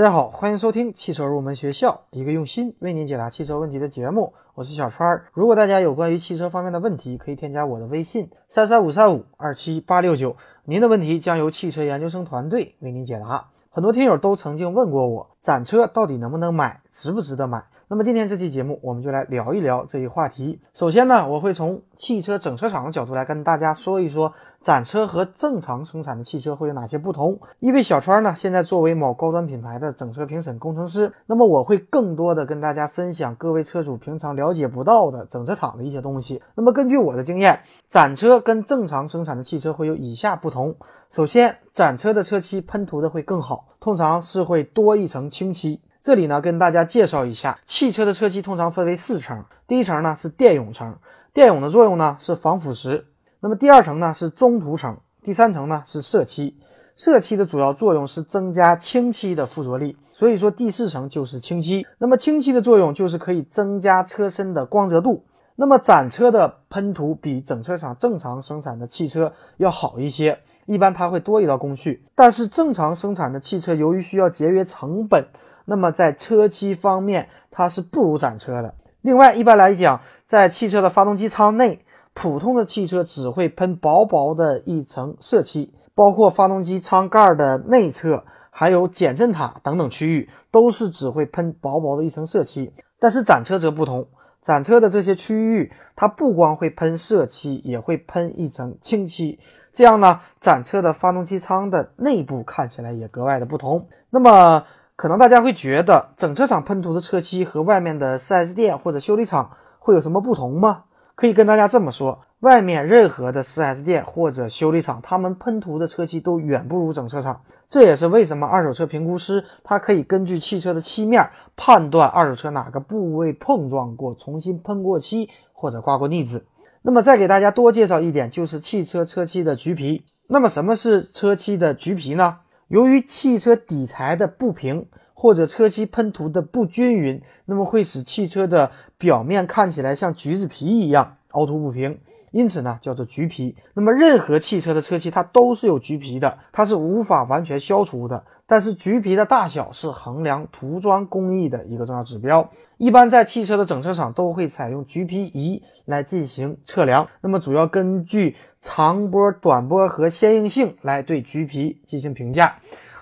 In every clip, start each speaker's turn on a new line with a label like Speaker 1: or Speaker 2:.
Speaker 1: 大家好，欢迎收听汽车入门学校，一个用心为您解答汽车问题的节目。我是小川儿。如果大家有关于汽车方面的问题，可以添加我的微信三三五三五二七八六九，您的问题将由汽车研究生团队为您解答。很多听友都曾经问过我，展车到底能不能买，值不值得买？那么今天这期节目，我们就来聊一聊这一话题。首先呢，我会从汽车整车厂的角度来跟大家说一说，展车和正常生产的汽车会有哪些不同。因为小川呢，现在作为某高端品牌的整车评审工程师，那么我会更多的跟大家分享各位车主平常了解不到的整车厂的一些东西。那么根据我的经验，展车跟正常生产的汽车会有以下不同。首先，展车的车漆喷涂的会更好，通常是会多一层清漆。这里呢，跟大家介绍一下，汽车的车漆通常分为四层。第一层呢是电泳层，电泳的作用呢是防腐蚀。那么第二层呢是中涂层，第三层呢是色漆。色漆的主要作用是增加清漆的附着力，所以说第四层就是清漆。那么清漆的作用就是可以增加车身的光泽度。那么展车的喷涂比整车厂正常生产的汽车要好一些，一般它会多一道工序。但是正常生产的汽车由于需要节约成本。那么在车漆方面，它是不如展车的。另外，一般来讲，在汽车的发动机舱内，普通的汽车只会喷薄薄的一层色漆，包括发动机舱盖的内侧，还有减震塔等等区域，都是只会喷薄薄的一层色漆。但是展车则不同，展车的这些区域，它不光会喷色漆，也会喷一层清漆。这样呢，展车的发动机舱的内部看起来也格外的不同。那么，可能大家会觉得整车厂喷涂的车漆和外面的 4S 店或者修理厂会有什么不同吗？可以跟大家这么说，外面任何的 4S 店或者修理厂，他们喷涂的车漆都远不如整车厂。这也是为什么二手车评估师他可以根据汽车的漆面判断二手车哪个部位碰撞过、重新喷过漆或者刮过腻子。那么再给大家多介绍一点，就是汽车车漆的橘皮。那么什么是车漆的橘皮呢？由于汽车底材的不平或者车漆喷涂的不均匀，那么会使汽车的表面看起来像橘子皮一样凹凸不平，因此呢叫做橘皮。那么任何汽车的车漆它都是有橘皮的，它是无法完全消除的。但是橘皮的大小是衡量涂装工艺的一个重要指标。一般在汽车的整车厂都会采用橘皮仪来进行测量，那么主要根据。长波、短波和坚硬性来对橘皮进行评价。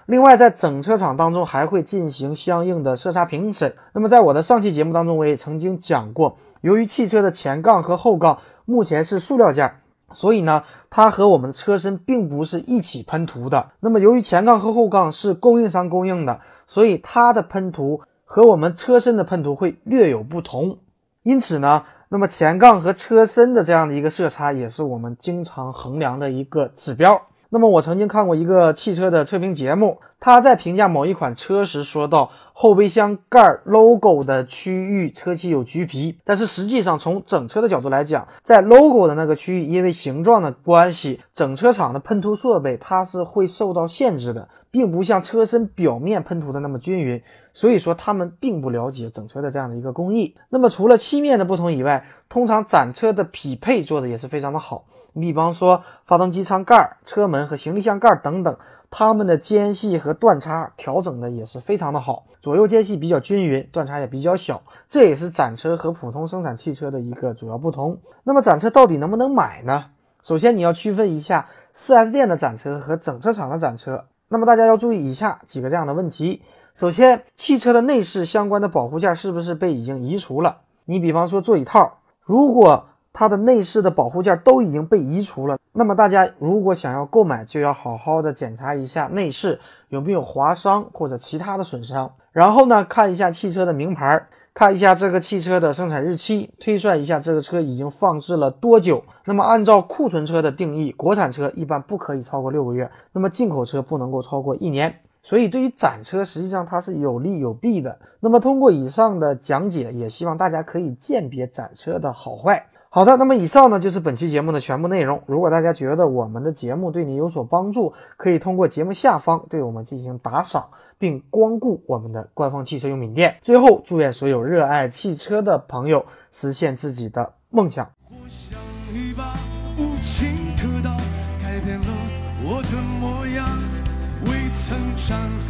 Speaker 1: 另外，在整车厂当中还会进行相应的色差评审。那么，在我的上期节目当中，我也曾经讲过，由于汽车的前杠和后杠目前是塑料件，所以呢，它和我们车身并不是一起喷涂的。那么，由于前杠和后杠是供应商供应的，所以它的喷涂和我们车身的喷涂会略有不同。因此呢。那么前杠和车身的这样的一个色差，也是我们经常衡量的一个指标。那么我曾经看过一个汽车的测评节目，他在评价某一款车时说到，后备箱盖 logo 的区域车漆有橘皮，但是实际上从整车的角度来讲，在 logo 的那个区域，因为形状的关系，整车厂的喷涂设备它是会受到限制的。并不像车身表面喷涂的那么均匀，所以说他们并不了解整车的这样的一个工艺。那么除了漆面的不同以外，通常展车的匹配做的也是非常的好。你比方说发动机舱盖、车门和行李箱盖等等，它们的间隙和断差调整的也是非常的好，左右间隙比较均匀，断差也比较小。这也是展车和普通生产汽车的一个主要不同。那么展车到底能不能买呢？首先你要区分一下 4S 店的展车和整车厂的展车。那么大家要注意以下几个这样的问题：首先，汽车的内饰相关的保护件是不是被已经移除了？你比方说座椅套，如果它的内饰的保护件都已经被移除了，那么大家如果想要购买，就要好好的检查一下内饰有没有划伤或者其他的损伤，然后呢，看一下汽车的名牌。看一下这个汽车的生产日期，推算一下这个车已经放置了多久。那么按照库存车的定义，国产车一般不可以超过六个月，那么进口车不能够超过一年。所以对于展车，实际上它是有利有弊的。那么通过以上的讲解，也希望大家可以鉴别展车的好坏。好的，那么以上呢就是本期节目的全部内容。如果大家觉得我们的节目对你有所帮助，可以通过节目下方对我们进行打赏，并光顾我们的官方汽车用品店。最后，祝愿所有热爱汽车的朋友实现自己的梦想。无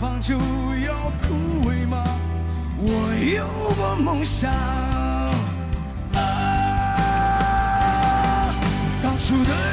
Speaker 2: 放就要枯萎吗？我有过梦想，当初